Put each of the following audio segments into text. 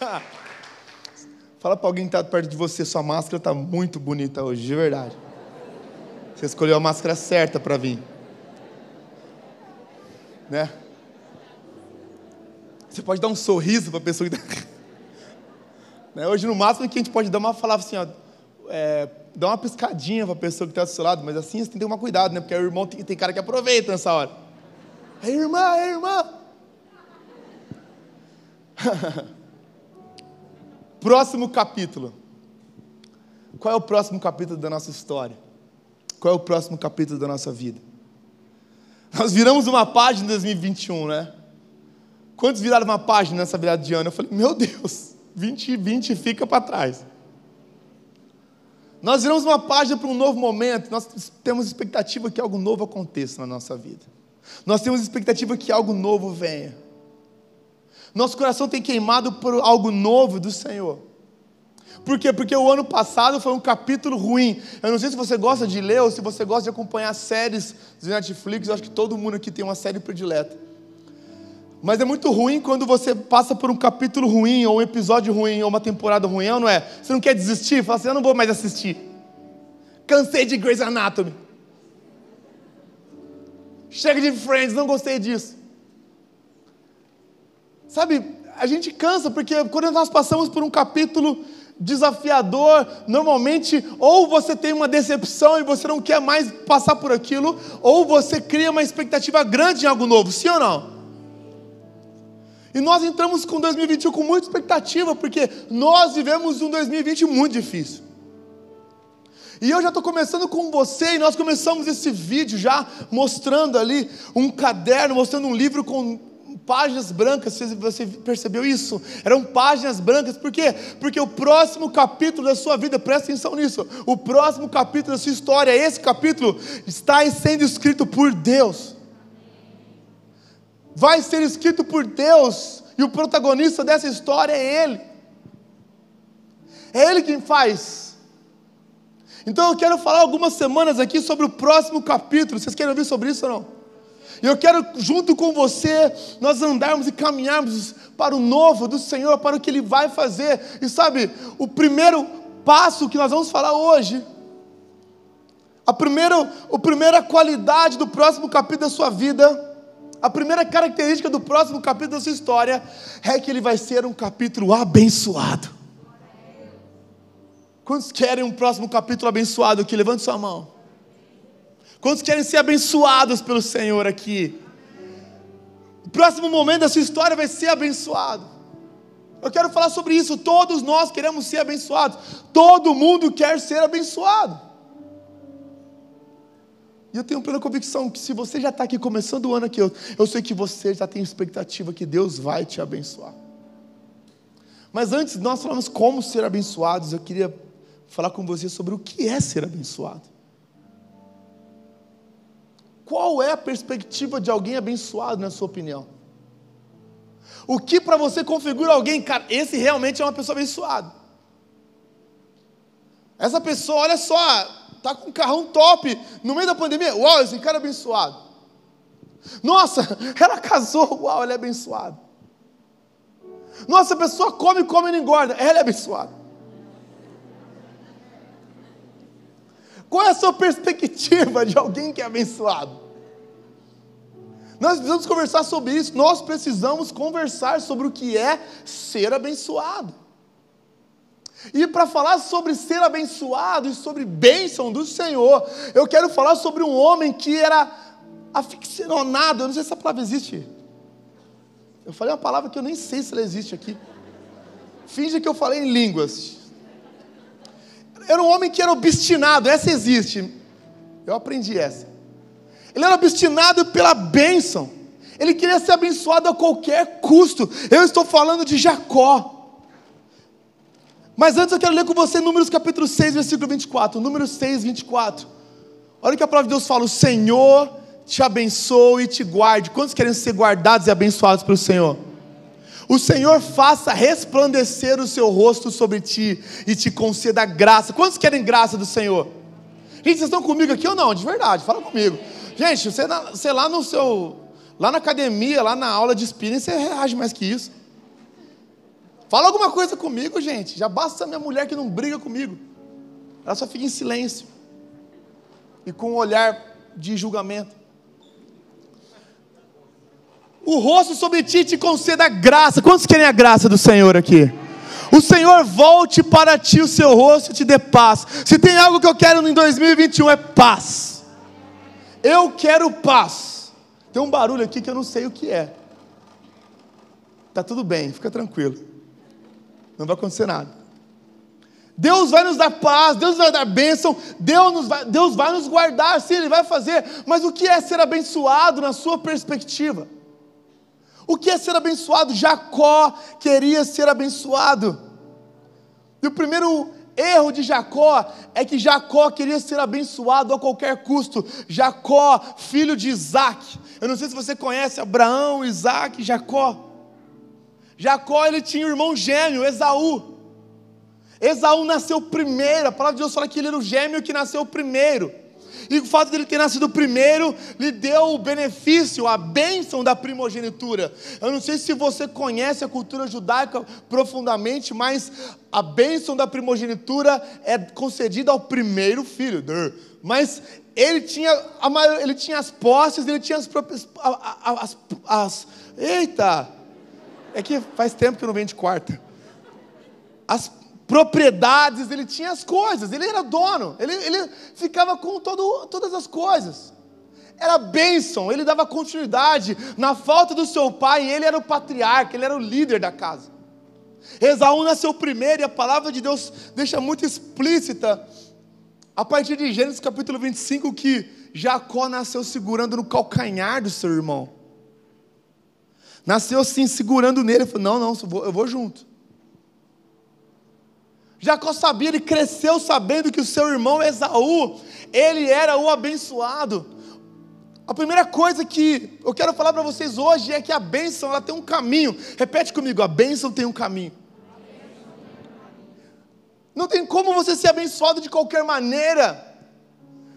Fala para alguém que está perto de você, sua máscara está muito bonita hoje, de verdade. Você escolheu a máscara certa para vir. Né? Você pode dar um sorriso para a pessoa que está. né? Hoje, no máximo, que a gente pode dar uma falar assim, ó, é, dá uma piscadinha para a pessoa que está do seu lado, mas assim você tem que tomar cuidado, né? Porque o irmão tem, tem cara que aproveita nessa hora. Ei, irmã, ei, irmã. próximo capítulo. Qual é o próximo capítulo da nossa história? Qual é o próximo capítulo da nossa vida? Nós viramos uma página em 2021, né? Quantos viraram uma página nessa virada de ano? Eu falei, meu Deus, 2020 fica para trás. Nós viramos uma página para um novo momento, nós temos expectativa que algo novo aconteça na nossa vida. Nós temos expectativa que algo novo venha. Nosso coração tem queimado por algo novo do Senhor. Por quê? Porque o ano passado foi um capítulo ruim. Eu não sei se você gosta de ler ou se você gosta de acompanhar séries de Netflix. Eu acho que todo mundo aqui tem uma série predileta. Mas é muito ruim quando você passa por um capítulo ruim, ou um episódio ruim, ou uma temporada ruim, não é? Você não quer desistir? Fala assim, eu não vou mais assistir. Cansei de Grey's Anatomy. Chega de Friends, não gostei disso. Sabe, a gente cansa, porque quando nós passamos por um capítulo desafiador, normalmente, ou você tem uma decepção e você não quer mais passar por aquilo, ou você cria uma expectativa grande em algo novo, sim ou não? E nós entramos com 2021 com muita expectativa, porque nós vivemos um 2020 muito difícil. E eu já estou começando com você, e nós começamos esse vídeo já mostrando ali um caderno, mostrando um livro com páginas brancas, você percebeu isso? Eram páginas brancas, por quê? Porque o próximo capítulo da sua vida, presta atenção nisso, o próximo capítulo da sua história, esse capítulo, está sendo escrito por Deus vai ser escrito por Deus, e o protagonista dessa história é Ele. É Ele quem faz. Então eu quero falar algumas semanas aqui sobre o próximo capítulo. Vocês querem ouvir sobre isso ou não? E eu quero, junto com você, nós andarmos e caminharmos para o novo do Senhor, para o que Ele vai fazer. E sabe, o primeiro passo que nós vamos falar hoje, a primeira, a primeira qualidade do próximo capítulo da sua vida, a primeira característica do próximo capítulo da sua história é que ele vai ser um capítulo abençoado. Quantos querem um próximo capítulo abençoado aqui? Levante sua mão. Quantos querem ser abençoados pelo Senhor aqui? O próximo momento da sua história vai ser abençoado. Eu quero falar sobre isso. Todos nós queremos ser abençoados. Todo mundo quer ser abençoado. E eu tenho plena convicção que se você já está aqui começando o ano aqui, eu, eu sei que você já tem expectativa que Deus vai te abençoar. Mas antes de nós falarmos como ser abençoados, eu queria falar com você sobre o que é ser abençoado. Qual é a perspectiva de alguém abençoado, na sua opinião? O que para você configura alguém, cara, esse realmente é uma pessoa abençoada. Essa pessoa, olha só, tá com um carrão top no meio da pandemia. Uau, esse cara é abençoado. Nossa, ela casou. Uau, ela é abençoada. Nossa, a pessoa come, come e não engorda. Ela é abençoada. Qual é a sua perspectiva de alguém que é abençoado? Nós precisamos conversar sobre isso. Nós precisamos conversar sobre o que é ser abençoado. E para falar sobre ser abençoado e sobre bênção do Senhor, eu quero falar sobre um homem que era aficionado, eu não sei se essa palavra existe. Eu falei uma palavra que eu nem sei se ela existe aqui. Finge que eu falei em línguas. Era um homem que era obstinado, essa existe. Eu aprendi essa. Ele era obstinado pela bênção. Ele queria ser abençoado a qualquer custo. Eu estou falando de Jacó. Mas antes eu quero ler com você Números capítulo 6, versículo 24. Números 6, 24. Olha o que a palavra de Deus fala: O Senhor te abençoe e te guarde. Quantos querem ser guardados e abençoados pelo Senhor? O Senhor faça resplandecer o seu rosto sobre ti e te conceda graça. Quantos querem graça do Senhor? Gente, vocês estão comigo aqui ou não? De verdade, fala comigo. Gente, você, você lá no seu. Lá na academia, lá na aula de spinning, você reage mais que isso. Fala alguma coisa comigo, gente. Já basta minha mulher que não briga comigo. Ela só fica em silêncio e com um olhar de julgamento. O rosto sobre ti te conceda graça. Quantos querem a graça do Senhor aqui? O Senhor volte para ti o seu rosto e te dê paz. Se tem algo que eu quero em 2021 é paz. Eu quero paz. Tem um barulho aqui que eu não sei o que é. Tá tudo bem, fica tranquilo. Não vai acontecer nada. Deus vai nos dar paz, Deus vai dar bênção, Deus, nos vai, Deus vai nos guardar, sim, Ele vai fazer. Mas o que é ser abençoado na sua perspectiva? O que é ser abençoado? Jacó queria ser abençoado. E o primeiro erro de Jacó é que Jacó queria ser abençoado a qualquer custo. Jacó, filho de Isaac. Eu não sei se você conhece Abraão, Isaac, Jacó. Jacó ele tinha um irmão gêmeo, Esaú. Esaú nasceu primeiro. A palavra de Deus fala que ele era o gêmeo que nasceu primeiro. E o fato dele ter nascido primeiro lhe deu o benefício, a bênção da primogenitura. Eu não sei se você conhece a cultura judaica profundamente, mas a bênção da primogenitura é concedida ao primeiro filho. Mas ele tinha, maior, ele tinha as posses, ele tinha as próprias. As, as, as, eita! É que faz tempo que eu não venho de quarta. As propriedades, ele tinha as coisas, ele era dono, ele, ele ficava com todo, todas as coisas. Era bênção, ele dava continuidade. Na falta do seu pai, ele era o patriarca, ele era o líder da casa. Esaú nasceu primeiro e a palavra de Deus deixa muito explícita, a partir de Gênesis capítulo 25, que Jacó nasceu segurando no calcanhar do seu irmão. Nasceu assim, segurando nele. Falou: Não, não, eu vou, junto. Jacó sabia, ele cresceu sabendo que o seu irmão Esaú, ele era o abençoado. A primeira coisa que eu quero falar para vocês hoje é que a bênção ela tem um caminho. Repete comigo: a bênção tem um caminho. Não tem como você ser abençoado de qualquer maneira.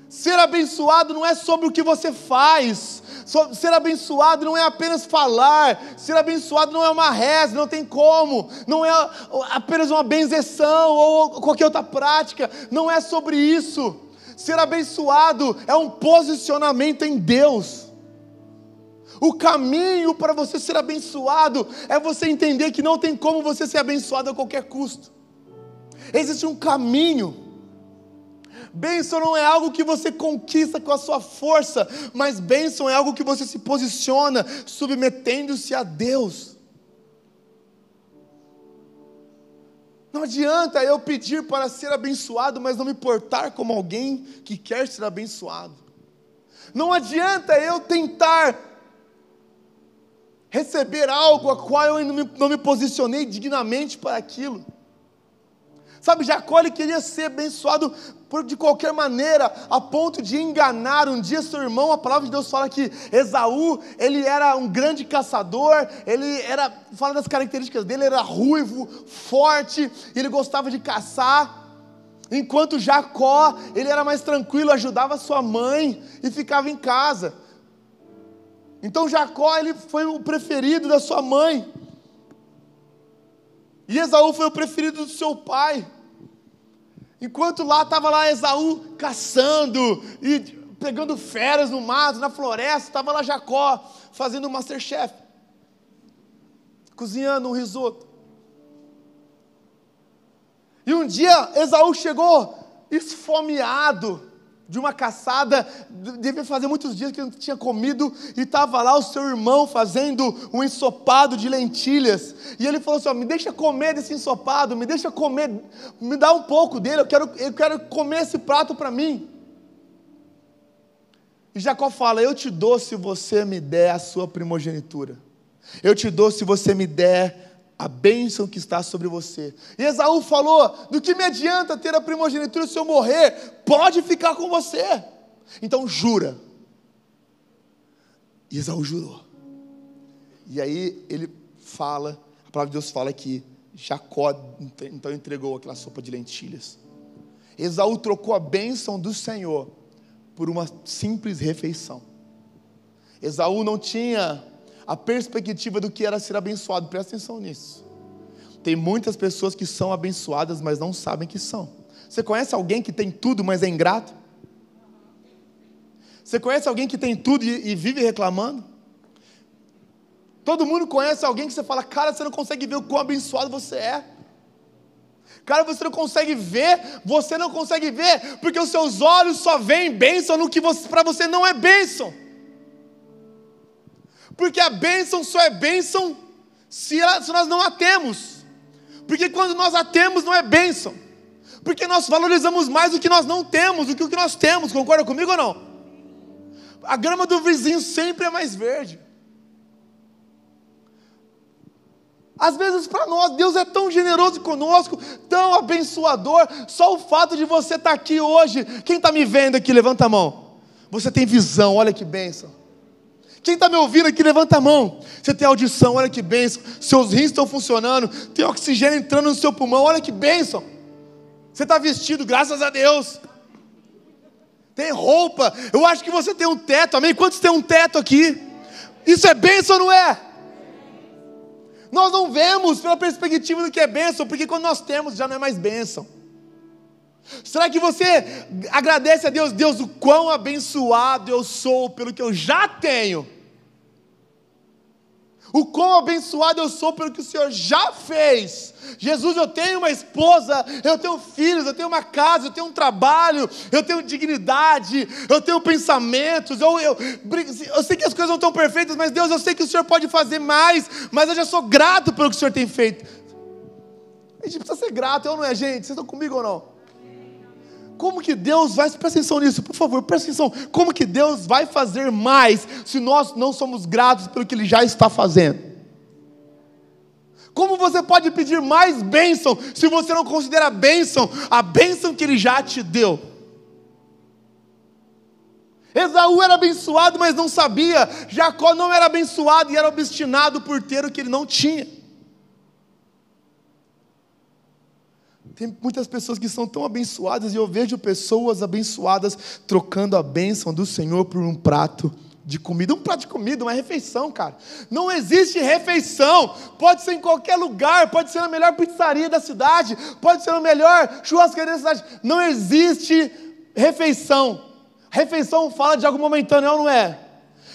Ser abençoado não é sobre o que você faz, Ser abençoado não é apenas falar, ser abençoado não é uma reza, não tem como, não é apenas uma benzeção ou qualquer outra prática, não é sobre isso. Ser abençoado é um posicionamento em Deus. O caminho para você ser abençoado é você entender que não tem como você ser abençoado a qualquer custo. Existe um caminho. Bênção não é algo que você conquista com a sua força, mas bênção é algo que você se posiciona submetendo-se a Deus. Não adianta eu pedir para ser abençoado, mas não me portar como alguém que quer ser abençoado. Não adianta eu tentar receber algo a qual eu não me, não me posicionei dignamente para aquilo. Sabe, Jacó ele queria ser abençoado por, de qualquer maneira, a ponto de enganar um dia seu irmão. A palavra de Deus fala que Esaú, ele era um grande caçador, ele era, fala das características dele, ele era ruivo, forte, ele gostava de caçar. Enquanto Jacó, ele era mais tranquilo, ajudava sua mãe e ficava em casa. Então Jacó, ele foi o preferido da sua mãe. E Esaú foi o preferido do seu pai. Enquanto lá estava lá Esaú caçando e pegando feras no mato, na floresta, estava lá Jacó fazendo Masterchef, cozinhando um risoto. E um dia Esaú chegou esfomeado, de uma caçada, devia fazer muitos dias que não tinha comido, e estava lá o seu irmão fazendo um ensopado de lentilhas, e ele falou assim: ó, me deixa comer desse ensopado, me deixa comer, me dá um pouco dele, eu quero, eu quero comer esse prato para mim. E Jacó fala: Eu te dou se você me der a sua primogenitura, eu te dou se você me der a bênção que está sobre você. E Esaú falou: do que me adianta ter a primogenitura se eu morrer? Pode ficar com você. Então jura. E Esaú jurou. E aí ele fala, a palavra de Deus fala que Jacó então entregou aquela sopa de lentilhas. Esaú trocou a bênção do Senhor por uma simples refeição. Esaú não tinha a perspectiva do que era ser abençoado. Presta atenção nisso. Tem muitas pessoas que são abençoadas, mas não sabem que são. Você conhece alguém que tem tudo, mas é ingrato? Você conhece alguém que tem tudo e, vive reclamando? Todo mundo conhece alguém que você fala, cara, você não consegue ver o quão abençoado você é. Cara, você não consegue ver, você não consegue ver, porque os seus olhos só veem bênção no que para você não é bênção. Porque a bênção só é bênção se, ela, se nós não a temos. Porque quando nós a temos, não é bênção. Porque nós valorizamos mais o que nós não temos do que o que nós temos, concorda comigo ou não? A grama do vizinho sempre é mais verde. Às vezes, para nós, Deus é tão generoso conosco, tão abençoador. Só o fato de você estar tá aqui hoje. Quem está me vendo aqui, levanta a mão. Você tem visão, olha que bênção. Quem está me ouvindo aqui, levanta a mão. Você tem audição, olha que bênção. Seus rins estão funcionando, tem oxigênio entrando no seu pulmão, olha que bênção. Você está vestido, graças a Deus. Tem roupa, eu acho que você tem um teto, amém? Quantos tem um teto aqui? Isso é bênção não é? Nós não vemos pela perspectiva do que é bênção, porque quando nós temos já não é mais bênção. Será que você agradece a Deus, Deus, o quão abençoado eu sou pelo que eu já tenho? O quão abençoado eu sou pelo que o Senhor já fez. Jesus, eu tenho uma esposa, eu tenho filhos, eu tenho uma casa, eu tenho um trabalho, eu tenho dignidade, eu tenho pensamentos. Eu, eu, eu sei que as coisas não estão perfeitas, mas Deus, eu sei que o Senhor pode fazer mais, mas eu já sou grato pelo que o Senhor tem feito. A gente precisa ser grato, eu não é, gente? Vocês estão comigo ou não? Como que Deus vai, presta atenção nisso, por favor, presta atenção. Como que Deus vai fazer mais se nós não somos gratos pelo que Ele já está fazendo? Como você pode pedir mais bênção se você não considera bênção a bênção que Ele já te deu? Esaú era abençoado, mas não sabia. Jacó não era abençoado e era obstinado por ter o que ele não tinha. Tem muitas pessoas que são tão abençoadas e eu vejo pessoas abençoadas trocando a bênção do Senhor por um prato de comida. Um prato de comida, uma refeição, cara. Não existe refeição. Pode ser em qualquer lugar, pode ser na melhor pizzaria da cidade, pode ser na melhor churrascaria da cidade. Não existe refeição. Refeição fala de algo momentâneo, não é?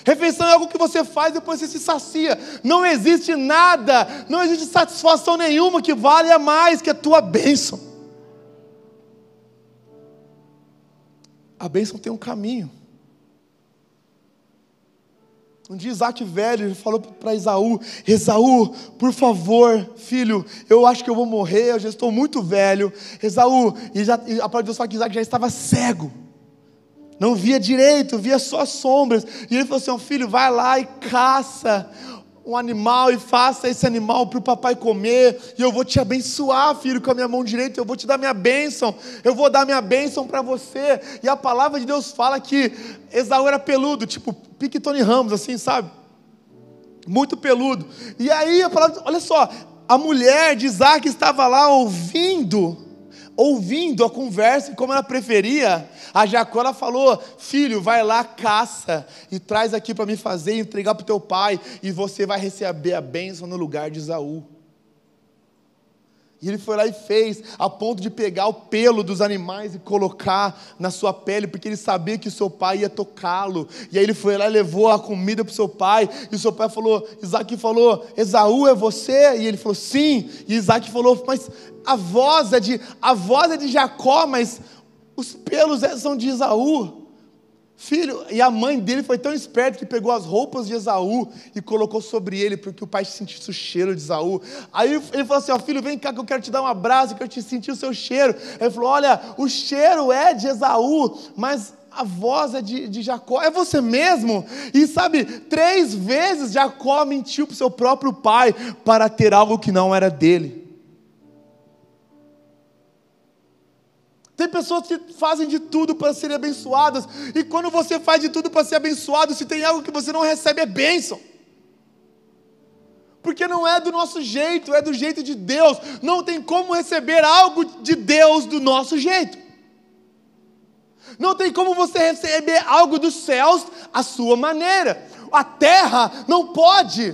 Refeição é algo que você faz e depois você se sacia. Não existe nada, não existe satisfação nenhuma que valha mais que a tua bênção. A bênção tem um caminho. Um dia Isaac velho falou para Esaú: Esaú, por favor, filho, eu acho que eu vou morrer, eu já estou muito velho. Esaú, e, já, e a palavra de Deus fala que Isaac já estava cego não via direito, via só sombras. E ele falou assim: filho, vai lá e caça um animal e faça esse animal para o papai comer, e eu vou te abençoar, filho, com a minha mão direita, eu vou te dar minha bênção, eu vou dar minha bênção para você. E a palavra de Deus fala que Esaú era peludo, tipo pique Tony Ramos, assim, sabe? Muito peludo. E aí a palavra, olha só, a mulher de Isaac estava lá ouvindo ouvindo a conversa, como ela preferia, a Jacó ela falou: Filho, vai lá, caça e traz aqui para me fazer entregar para o teu pai, e você vai receber a bênção no lugar de Isaú. E ele foi lá e fez, a ponto de pegar o pelo dos animais e colocar na sua pele, porque ele sabia que o seu pai ia tocá-lo. E aí ele foi lá e levou a comida para o seu pai. E o seu pai falou, Isaac falou, Esaú é você? E ele falou, sim. E Isaac falou, mas a voz é de, a voz é de Jacó, mas os pelos é, são de Esaú. Filho, e a mãe dele foi tão esperta que pegou as roupas de Esaú e colocou sobre ele, porque o pai sentisse o cheiro de Esaú. Aí ele falou assim: ó, filho, vem cá que eu quero te dar um abraço, eu quero te sentir o seu cheiro. Ele falou: olha, o cheiro é de Esaú, mas a voz é de, de Jacó, é você mesmo? E sabe, três vezes Jacó mentiu para o seu próprio pai para ter algo que não era dele. Tem pessoas que fazem de tudo para serem abençoadas, e quando você faz de tudo para ser abençoado, se tem algo que você não recebe, é bênção. Porque não é do nosso jeito, é do jeito de Deus. Não tem como receber algo de Deus do nosso jeito. Não tem como você receber algo dos céus à sua maneira. A terra não pode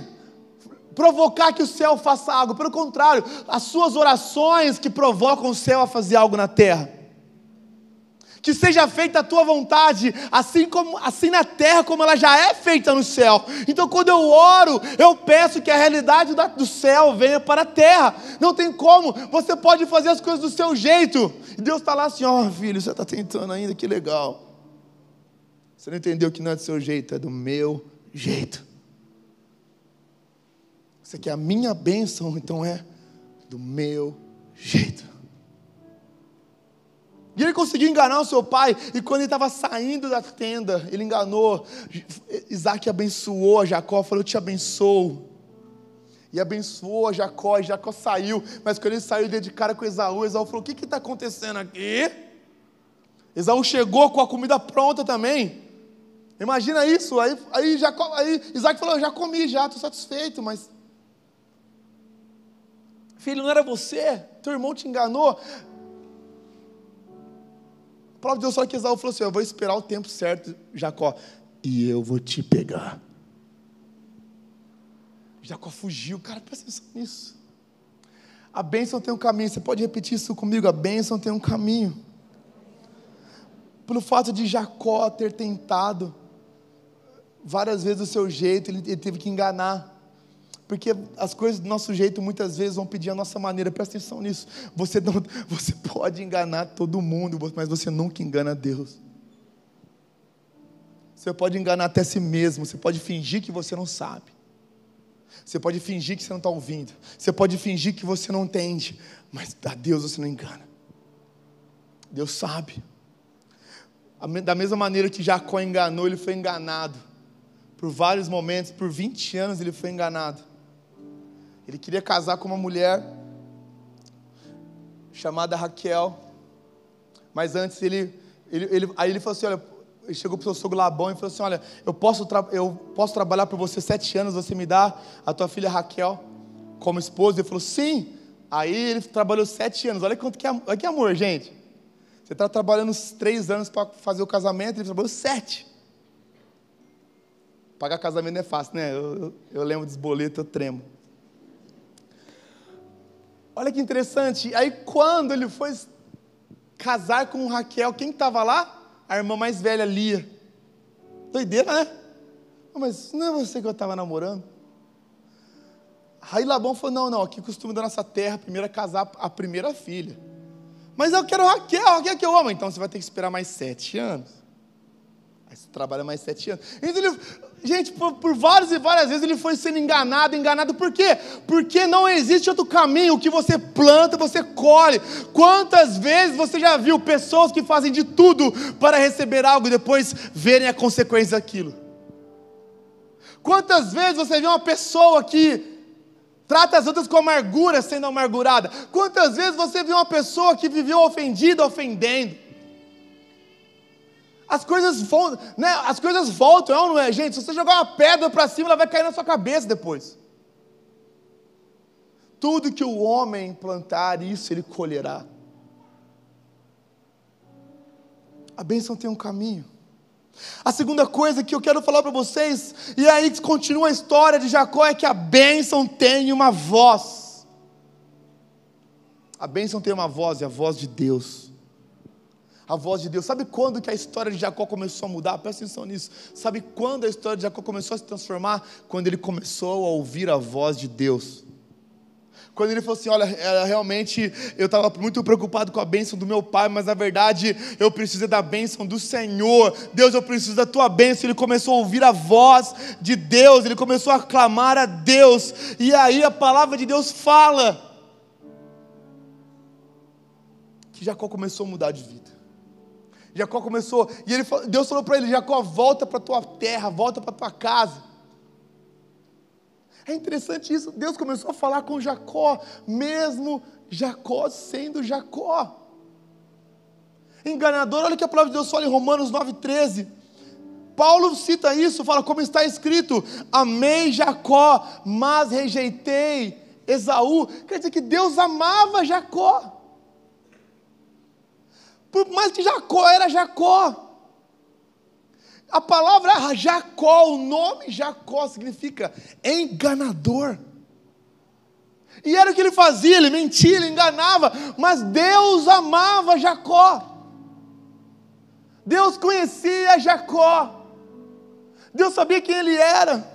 provocar que o céu faça algo, pelo contrário, as suas orações que provocam o céu a fazer algo na terra. Que seja feita a tua vontade, assim como assim na terra como ela já é feita no céu. Então, quando eu oro, eu peço que a realidade do céu venha para a terra. Não tem como. Você pode fazer as coisas do seu jeito. E Deus está lá assim, ó, oh, filho, você está tentando ainda, que legal. Você não entendeu que não é do seu jeito, é do meu jeito. Você quer a minha bênção, então é do meu jeito. E ele conseguiu enganar o seu pai, e quando ele estava saindo da tenda, ele enganou. Isaac abençoou a Jacó, falou: Eu te abençoo. E abençoou a Jacó, e Jacó saiu, mas quando ele saiu, ele de cara com Esaú, Esaú falou: O que está acontecendo aqui? Esaú chegou com a comida pronta também. Imagina isso, aí, aí, Jacó, aí Isaac falou: Já comi, já, estou satisfeito, mas Filho, não era você? Teu irmão te enganou? Palavra de Deus fala que Esaú falou assim: Eu vou esperar o tempo certo, Jacó, e eu vou te pegar. Jacó fugiu, cara, presta atenção nisso. A bênção tem um caminho, você pode repetir isso comigo? A bênção tem um caminho. Pelo fato de Jacó ter tentado várias vezes o seu jeito, ele teve que enganar. Porque as coisas do nosso jeito muitas vezes vão pedir a nossa maneira. Presta atenção nisso. Você, não, você pode enganar todo mundo, mas você nunca engana Deus. Você pode enganar até si mesmo. Você pode fingir que você não sabe. Você pode fingir que você não está ouvindo. Você pode fingir que você não entende. Mas a Deus você não engana. Deus sabe. Da mesma maneira que Jacó enganou, ele foi enganado. Por vários momentos, por 20 anos ele foi enganado. Ele queria casar com uma mulher chamada Raquel. Mas antes ele, ele, ele aí ele falou assim: olha, ele chegou para o seu sogro Labão e falou assim: olha, eu posso, eu posso trabalhar por você sete anos, você me dá a tua filha Raquel como esposa? Ele falou: sim. Aí ele trabalhou sete anos. Olha quanto que, olha que amor, gente. Você está trabalhando três anos para fazer o casamento, ele trabalhou sete. Pagar casamento é fácil, né? Eu, eu, eu lembro dos boletos, eu tremo. Olha que interessante. Aí quando ele foi casar com Raquel, quem estava lá? A irmã mais velha, Lia. Doideira, né? Mas não é você que eu estava namorando? Aí Labão falou: não, não, aqui costume da nossa terra, primeiro é casar a primeira filha. Mas eu quero Raquel, Raquel que eu amo. Então você vai ter que esperar mais sete anos. Aí você trabalha mais sete anos. Então ele, gente, por, por, várias e várias vezes ele foi sendo enganado, enganado. Por quê? Porque não existe outro caminho. O que você planta, você colhe. Quantas vezes você já viu pessoas que fazem de tudo para receber algo e depois verem a consequência daquilo? Quantas vezes você vê uma pessoa que trata as outras com amargura sendo amargurada? Quantas vezes você vê uma pessoa que viveu ofendida, ofendendo? As coisas, vão, né, as coisas voltam, é não é, gente? Se você jogar uma pedra para cima, ela vai cair na sua cabeça depois. Tudo que o homem plantar, isso ele colherá. A bênção tem um caminho. A segunda coisa que eu quero falar para vocês, e é aí continua a história de Jacó, é que a bênção tem uma voz. A bênção tem uma voz, e a voz de Deus a voz de Deus. Sabe quando que a história de Jacó começou a mudar? Presta atenção nisso. Sabe quando a história de Jacó começou a se transformar? Quando ele começou a ouvir a voz de Deus. Quando ele falou assim: Olha, realmente eu estava muito preocupado com a bênção do meu pai, mas na verdade eu preciso da bênção do Senhor. Deus, eu preciso da tua bênção. Ele começou a ouvir a voz de Deus, ele começou a clamar a Deus, e aí a palavra de Deus fala que Jacó começou a mudar de vida. Jacó começou, e ele, Deus falou para ele: Jacó, volta para a tua terra, volta para a tua casa. É interessante isso, Deus começou a falar com Jacó, mesmo Jacó sendo Jacó. Enganador, olha que a palavra de Deus fala em Romanos 9,13. Paulo cita isso, fala como está escrito: Amei Jacó, mas rejeitei Esaú. Quer dizer que Deus amava Jacó. Por mais que Jacó era Jacó. A palavra Jacó, o nome Jacó significa enganador. E era o que ele fazia, ele mentia, ele enganava, mas Deus amava Jacó. Deus conhecia Jacó. Deus sabia quem ele era.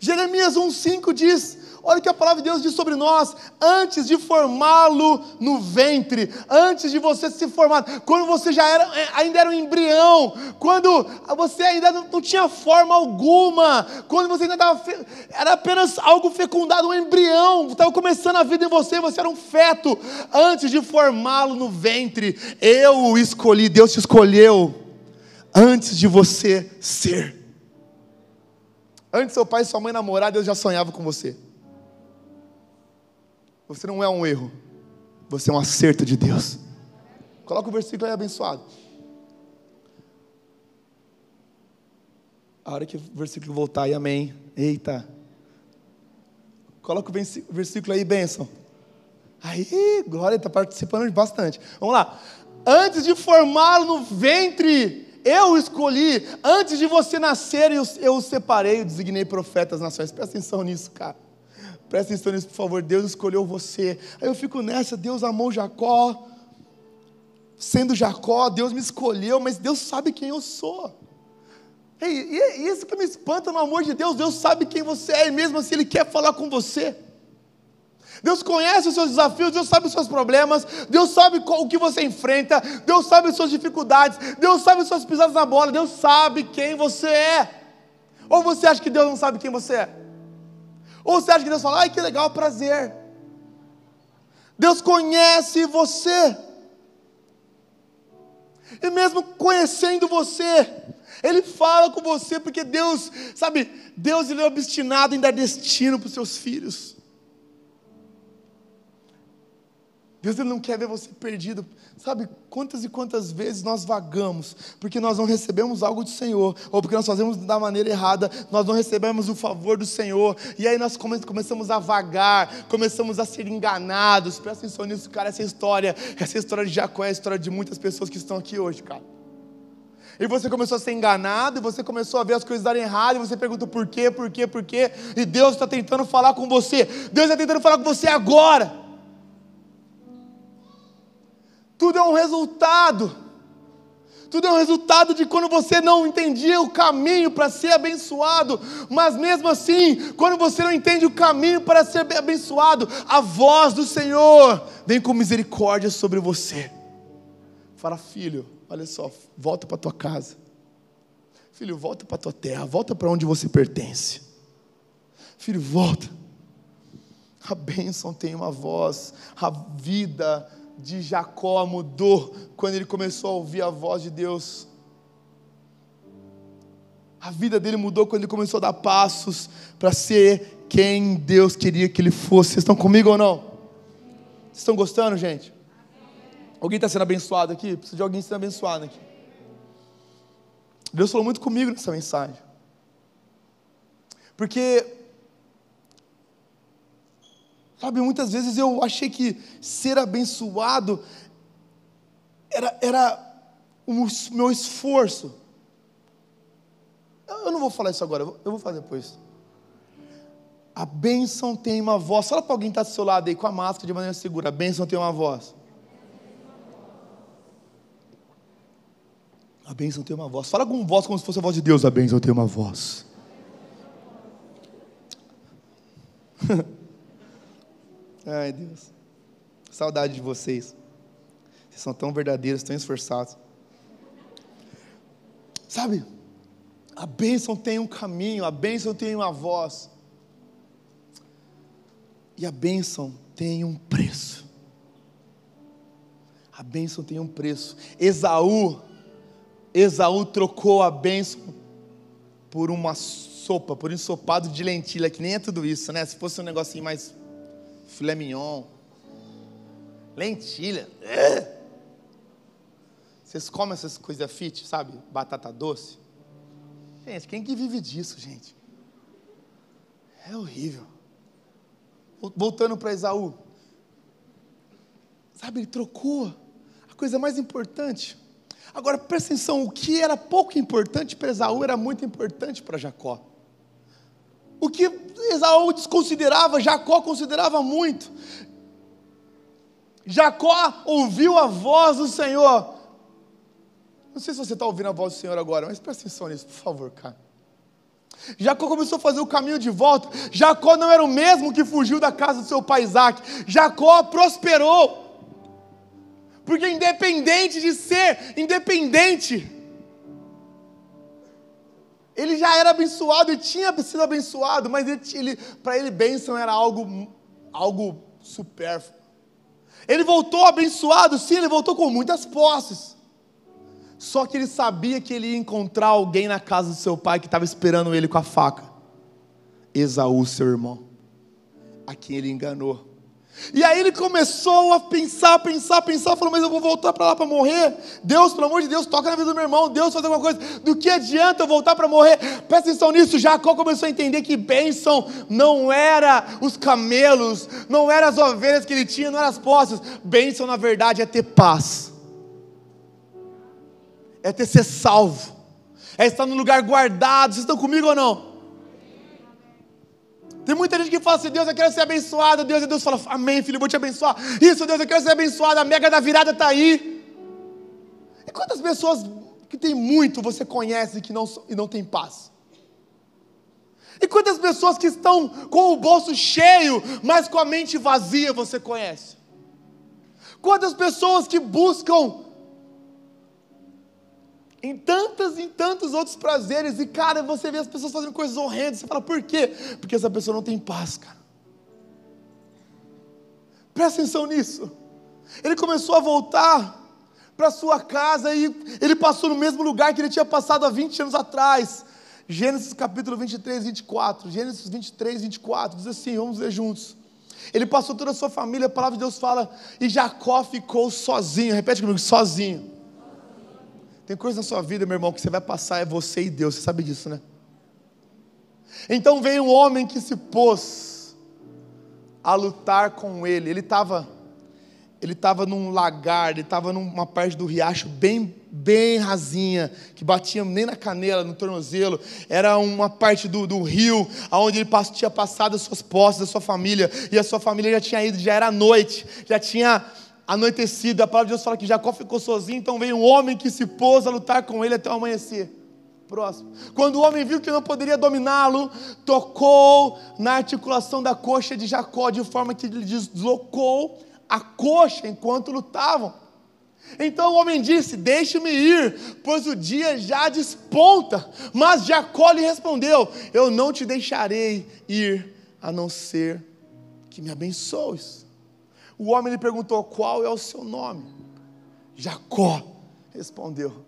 Jeremias 1,5 diz: Olha o que a palavra de Deus diz sobre nós. Antes de formá-lo no ventre, antes de você se formar, quando você já era, é, ainda era um embrião, quando você ainda não, tinha forma alguma, quando você ainda estava, era apenas algo fecundado, um embrião, estava começando a vida em você, você era um feto. Antes de formá-lo no ventre, eu o escolhi, Deus te escolheu, antes de você ser. Antes seu pai e sua mãe namorar, Deus já sonhava com você. Você não é um erro. Você é um acerto de Deus. Coloca o versículo aí abençoado. A hora que o versículo voltar aí, amém. Eita. Coloca o versículo aí, bênção. Aí, glória, está participando bastante. Vamos lá. Antes de formá-lo no ventre, eu escolhi. Antes de você nascer, eu, eu separei, eu designei profetas nações. Presta atenção nisso, cara. Presta atenção nisso, por favor. Deus escolheu você. Aí eu fico nessa, Deus amou Jacó. Sendo Jacó, Deus me escolheu, mas Deus sabe quem eu sou. E é isso que me espanta no amor de Deus. Deus sabe quem você é, e mesmo assim Ele quer falar com você. Deus conhece os seus desafios, Deus sabe os seus problemas, Deus sabe o que você enfrenta, Deus sabe as suas dificuldades, Deus sabe as suas pisadas na bola, Deus sabe quem você é. Ou você acha que Deus não sabe quem você é? Ou você acha que Deus fala, ai que legal, prazer. Deus conhece você. E mesmo conhecendo você, Ele fala com você, porque Deus, sabe, Deus ele é obstinado em dar destino para os seus filhos. Deus ele não quer ver você perdido. Sabe quantas e quantas vezes nós vagamos porque nós não recebemos algo do Senhor, ou porque nós fazemos da maneira errada, nós não recebemos o favor do Senhor, e aí nós começamos a vagar, começamos a ser enganados. Presta atenção nisso, cara. Essa história, essa história de Jacó é a história de muitas pessoas que estão aqui hoje, cara. E você começou a ser enganado, e você começou a ver as coisas darem errado, e você pergunta por quê, por quê, por quê, e Deus está tentando falar com você. Deus está tentando falar com você agora. Tudo é um resultado. Tudo é um resultado de quando você não entendia o caminho para ser abençoado, mas mesmo assim, quando você não entende o caminho para ser abençoado, a voz do Senhor vem com misericórdia sobre você. Fala, filho, olha só, volta para tua casa. Filho, volta para tua terra, volta para onde você pertence. Filho, volta. A bênção tem uma voz, a vida de Jacó mudou quando ele começou a ouvir a voz de Deus. A vida dele mudou quando ele começou a dar passos para ser quem Deus queria que ele fosse. Vocês estão comigo ou não? Vocês estão gostando, gente? Alguém está sendo abençoado aqui? Precisa de alguém sendo abençoado aqui. Deus falou muito comigo nessa mensagem. Porque Sabe, muitas vezes eu achei que ser abençoado era, era o meu esforço. Eu não vou falar isso agora, eu vou falar depois. A bênção tem uma voz. Fala para alguém que está do seu lado aí com a máscara de maneira segura. A bênção tem uma voz. A bênção tem uma voz. Fala com voz como se fosse a voz de Deus. A bênção tem uma voz. Ai, Deus. Saudade de vocês. Vocês são tão verdadeiros, tão esforçados. Sabe? A bênção tem um caminho, a bênção tem uma voz. E a bênção tem um preço. A bênção tem um preço. Esaú, Esaú trocou a bênção por uma sopa, por um ensopado de lentilha, que nem é tudo isso, né? Se fosse um negocinho mais filé mignon, lentilha. Vocês comem essas coisas fit, sabe? Batata doce. Gente, quem que vive disso, gente? É horrível. Voltando para Esaú. Sabe, ele trocou a coisa mais importante. Agora presta atenção: o que era pouco importante para Esaú era muito importante para Jacó. O que Esaú desconsiderava, Jacó considerava muito. Jacó ouviu a voz do Senhor. Não sei se você está ouvindo a voz do Senhor agora, mas presta atenção nisso, por favor, cara. Jacó começou a fazer o caminho de volta. Jacó não era o mesmo que fugiu da casa do seu pai Isaac. Jacó prosperou. Porque independente de ser independente, ele já era abençoado e tinha sido abençoado, mas ele, ele, para ele bênção era algo, algo supérfluo. Ele voltou abençoado, sim, ele voltou com muitas posses. Só que ele sabia que ele ia encontrar alguém na casa do seu pai que estava esperando ele com a faca. Esaú, seu irmão, a quem ele enganou. E aí ele começou a pensar, pensar, pensar, falou: Mas eu vou voltar para lá para morrer. Deus, pelo amor de Deus, toca na vida do meu irmão. Deus, faz alguma coisa. Do que adianta eu voltar para morrer? Presta atenção nisso. Jacó começou a entender que bênção não era os camelos, não eram as ovelhas que ele tinha, não eram as posses. Bênção, na verdade, é ter paz, é ter ser salvo, é estar no lugar guardado. Vocês estão comigo ou não? Tem muita gente que fala assim: Deus, eu quero ser abençoado. Deus, e Deus fala: Amém, filho, eu vou te abençoar. Isso, Deus, eu quero ser abençoado. A mega da virada está aí. E quantas pessoas que tem muito você conhece que não, e não tem paz? E quantas pessoas que estão com o bolso cheio, mas com a mente vazia você conhece? Quantas pessoas que buscam em tantos e tantos outros prazeres, e cara, você vê as pessoas fazendo coisas horrendas, você fala, por quê? Porque essa pessoa não tem paz, cara. Presta atenção nisso. Ele começou a voltar para sua casa e ele passou no mesmo lugar que ele tinha passado há 20 anos atrás. Gênesis capítulo 23, 24. Gênesis 23, 24. Diz assim: vamos ler juntos. Ele passou toda a sua família, a palavra de Deus fala, e Jacó ficou sozinho. Repete comigo: sozinho. Tem coisa na sua vida, meu irmão, que você vai passar, é você e Deus, você sabe disso, né? Então veio um homem que se pôs a lutar com ele. Ele estava ele estava num lagar, ele estava numa parte do riacho bem, bem rasinha, que batia nem na canela, no tornozelo. Era uma parte do, do rio, onde ele tinha passado as suas posses, a sua família, e a sua família já tinha ido, já era noite, já tinha anoitecido, a palavra de Deus fala que Jacó ficou sozinho, então veio um homem que se pôs a lutar com ele até o amanhecer. Próximo. Quando o homem viu que não poderia dominá-lo, tocou na articulação da coxa de Jacó, de forma que ele deslocou a coxa enquanto lutavam. Então o homem disse: Deixe-me ir, pois o dia já desponta. Mas Jacó lhe respondeu: Eu não te deixarei ir, a não ser que me abençoes. O homem lhe perguntou: Qual é o seu nome? Jacó respondeu.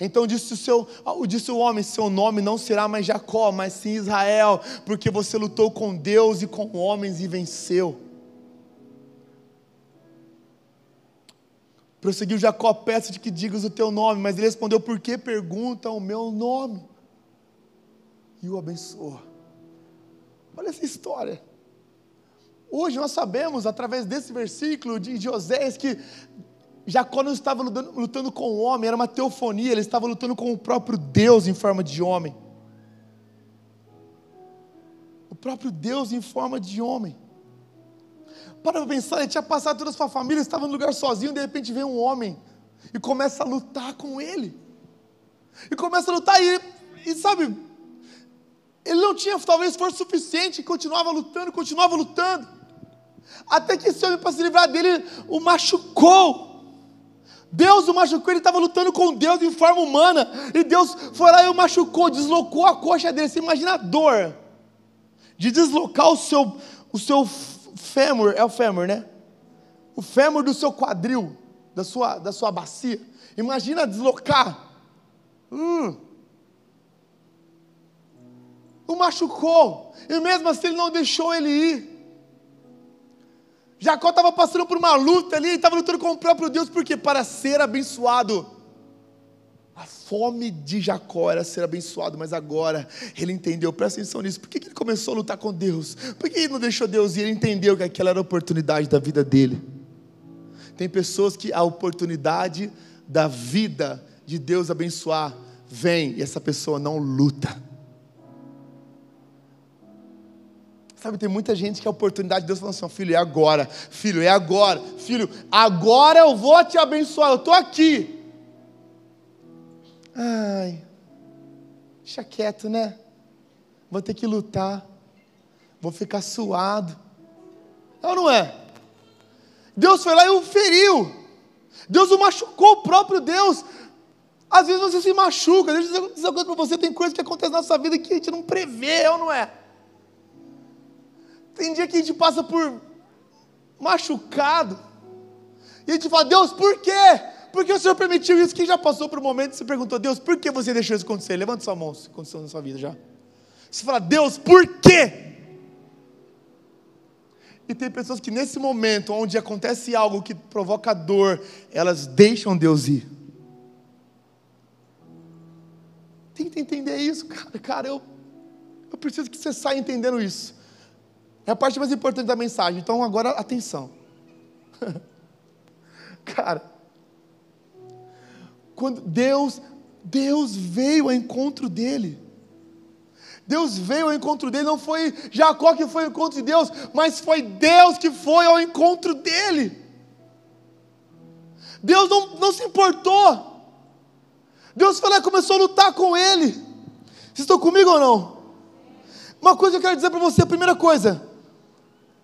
Então disse o, seu, disse o homem: Seu nome não será mais Jacó, mas sim Israel, porque você lutou com Deus e com homens e venceu. Prosseguiu Jacó, peço de que digas o teu nome, mas ele respondeu: Por que pergunta o meu nome? E o abençoou. Olha essa história. Hoje nós sabemos, através desse versículo de, Oséias, que Jacó não estava lutando, lutando com o homem, era uma teofonia, ele estava lutando com o próprio Deus em forma de homem. O próprio Deus em forma de homem. Para pensar, ele tinha passado toda a sua família, estava no lugar sozinho, de repente vem um homem e começa a lutar com ele. E começa a lutar e, e sabe, ele não tinha talvez força suficiente, continuava lutando, continuava lutando. Até que esse homem, para se livrar dele, o machucou. Deus o machucou, ele estava lutando com Deus em forma humana. E Deus foi lá e o machucou, deslocou a coxa dele. Você imagina a dor de deslocar o seu, o seu fêmur, é o fêmur, né? O fêmur do seu quadril, da sua, da sua bacia. Imagina deslocar. Hum. O machucou. E mesmo assim ele não deixou ele ir. Jacó estava passando por uma luta ali, estava lutando com o próprio Deus, porque para ser abençoado, a fome de Jacó era ser abençoado, mas agora ele entendeu, presta atenção nisso, por que ele começou a lutar com Deus? Por que ele não deixou Deus ir? Ele entendeu que aquela era a oportunidade da vida dele. Tem pessoas que a oportunidade da vida de Deus abençoar vem e essa pessoa não luta. Sabe, tem muita gente que a oportunidade de Deus falando assim: filho, é agora, filho, é agora, filho, agora eu vou te abençoar, eu estou aqui. Ai, deixa quieto, né? Vou ter que lutar, vou ficar suado. Ou não é? Deus foi lá e o feriu. Deus o machucou, o próprio Deus. Às vezes você se machuca, deixa eu dizer uma coisa para você: tem coisas que acontecem na nossa vida que a gente não prevê, ou não é? Tem dia que a gente passa por machucado. E a gente fala, Deus, por quê? Por que o Senhor permitiu isso? Quem já passou por um momento e se perguntou, Deus, por que você deixou isso acontecer? Levanta sua mão se aconteceu na sua vida já. Você fala, Deus, por quê? E tem pessoas que nesse momento, onde acontece algo que provoca dor, elas deixam Deus ir. Tenta entender isso, cara. Cara, eu, eu preciso que você saia entendendo isso. É a parte mais importante da mensagem. Então, agora, atenção. cara, quando Deus, Deus veio ao encontro dele. Deus veio ao encontro dele, não foi Jacó que foi ao encontro de Deus, mas foi Deus que foi ao encontro dele. Deus não, não se importou. Deus foi lá e começou a lutar com ele. Vocês estão comigo ou não? Uma coisa que eu quero dizer para você, a primeira coisa,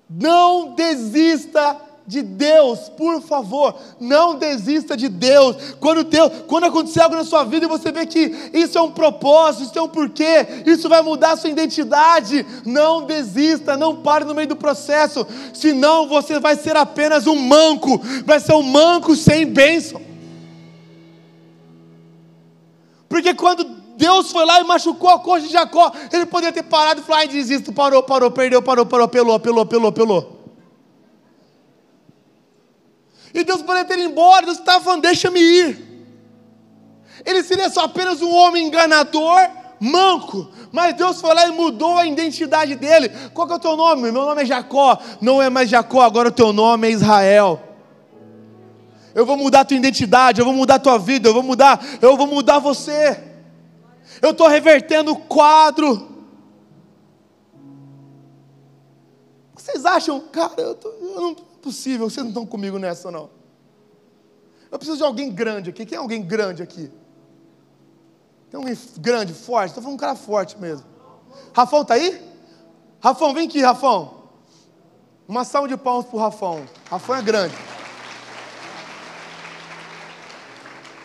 não desista de Deus, por favor, não desista de Deus. Quando, Deus, quando acontecer algo na sua vida e você vê que isso é um propósito, isso é um porquê, isso vai mudar a sua identidade, não desista, não pare no meio do processo, senão você vai ser apenas um manco, vai ser um manco sem bênção. Porque quando Deus foi lá e machucou a coxa de Jacó, ele poderia ter parado e falar: ai, desisto, parou, parou, perdeu, parou, parou, apelou, apelou, apelou, apelou. E Deus poderia ter ido embora, Deus estava falando, deixa-me ir. Ele seria só apenas um homem enganador, manco. Mas Deus foi lá e mudou a identidade dele. Qual que é o teu nome? Meu nome é Jacó. Não é mais Jacó, agora o teu nome é Israel. Eu vou mudar a tua identidade, eu vou mudar a tua vida, eu vou mudar, eu vou mudar você. Eu estou revertendo o quadro. Vocês acham, cara, eu, tô, eu não possível, vocês não estão comigo nessa não. Eu preciso de alguém grande aqui. Quem é alguém grande aqui? Tem alguém grande, forte? Estou falando um cara forte mesmo. Rafão está aí? Rafão, vem aqui, Rafão. Uma salva de palmas para o Rafão. Rafão é grande.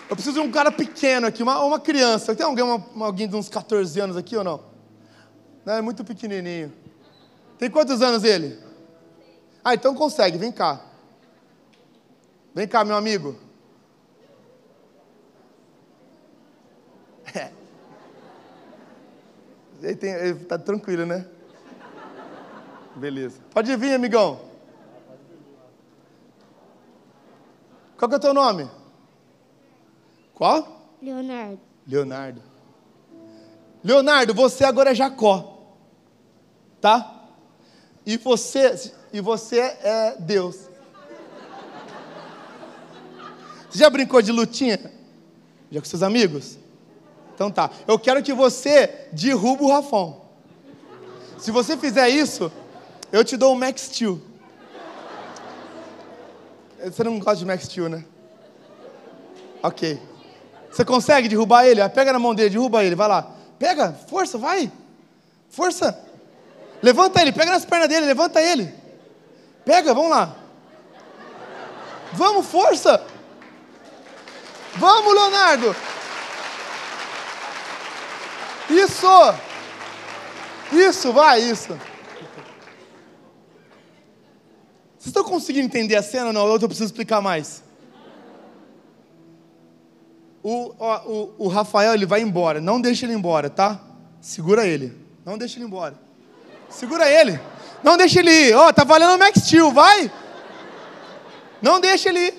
Eu preciso de um cara pequeno aqui, uma, uma criança. Tem alguém, uma, alguém de uns 14 anos aqui ou não? Não, é muito pequenininho. Tem quantos anos ele? Ah, então consegue, vem cá. Vem cá, meu amigo. É. Ele, tem, ele tá tranquilo, né? Beleza. Pode vir, amigão. Qual que é o teu nome? Qual? Leonardo. Leonardo. Leonardo, você agora é Jacó. Tá? E você, e você é Deus. Você já brincou de lutinha? Já com seus amigos? Então tá. Eu quero que você derruba o Rafão. Se você fizer isso, eu te dou um Max Steel. Você não gosta de Max Steel, né? Ok. Você consegue derrubar ele? Pega na mão dele, derruba ele, vai lá. Pega, força, vai. Força. Levanta ele, pega nas pernas dele, levanta ele. Pega, vamos lá. Vamos, força. Vamos, Leonardo. Isso. Isso, vai, isso. Vocês estão conseguindo entender a cena ou não? Eu preciso explicar mais? O, o, o Rafael, ele vai embora. Não deixa ele embora, tá? Segura ele. Não deixa ele embora. Segura ele. Não deixa ele ir. Ó, oh, tá valendo o Max Steel, vai. Não deixa ele ir.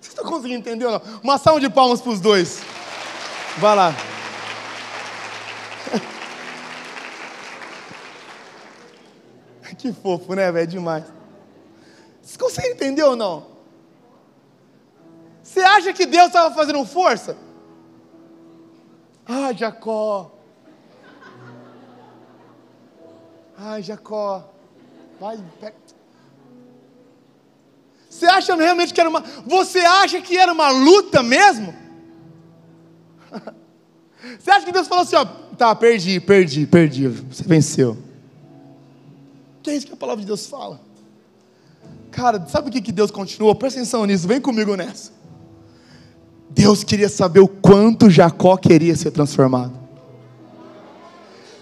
Vocês estão conseguindo entender ou não? Uma salva de palmas para os dois. Vai lá. que fofo, né, velho? Demais. Vocês conseguem entender ou não? Você acha que Deus estava fazendo força? Ah, Jacó. Ai, Jacó. Vai, pega. Você acha realmente que era uma. Você acha que era uma luta mesmo? Você acha que Deus falou assim, ó, tá, perdi, perdi, perdi, você venceu. Que é isso que a palavra de Deus fala? Cara, sabe o que, que Deus continuou? Presta atenção nisso, vem comigo nessa. Deus queria saber o quanto Jacó queria ser transformado.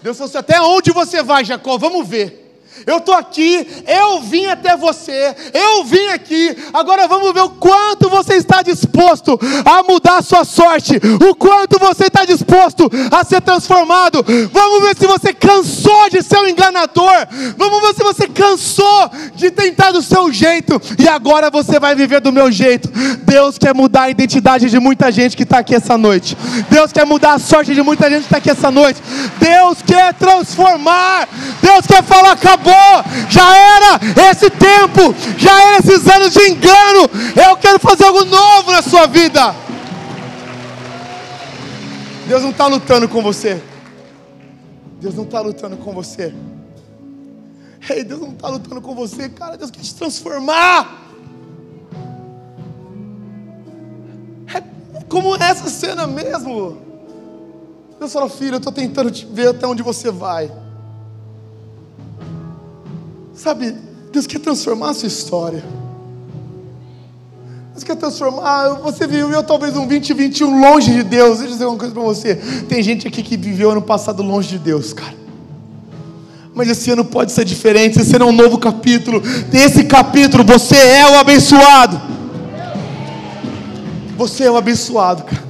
Deus falou assim: até onde você vai, Jacó? Vamos ver. Eu estou aqui, eu vim até você, eu vim aqui. Agora vamos ver o quanto você está disposto a mudar a sua sorte, o quanto você está disposto a ser transformado. Vamos ver se você cansou de ser um enganador. Vamos ver se você cansou de tentar do seu jeito e agora você vai viver do meu jeito. Deus quer mudar a identidade de muita gente que está aqui essa noite. Deus quer mudar a sorte de muita gente que está aqui essa noite. Deus quer transformar. Deus quer falar acabou acabou, já era esse tempo, já era esses anos de engano. Eu quero fazer algo novo na sua vida. Deus não está lutando com você. Deus não está lutando com você. Ei, Deus não está lutando com você, cara. Deus quer te transformar. É como essa cena mesmo. Deus falou, filho, eu estou tentando te ver até onde você vai. Sabe, Deus quer transformar a sua história. Deus quer transformar. Você viveu talvez um 2021 longe de Deus. Deixa eu dizer uma coisa para você. Tem gente aqui que viveu ano passado longe de Deus, cara. Mas esse ano pode ser diferente. Esse ano é um novo capítulo. Esse capítulo, você é o abençoado. Você é o abençoado, cara.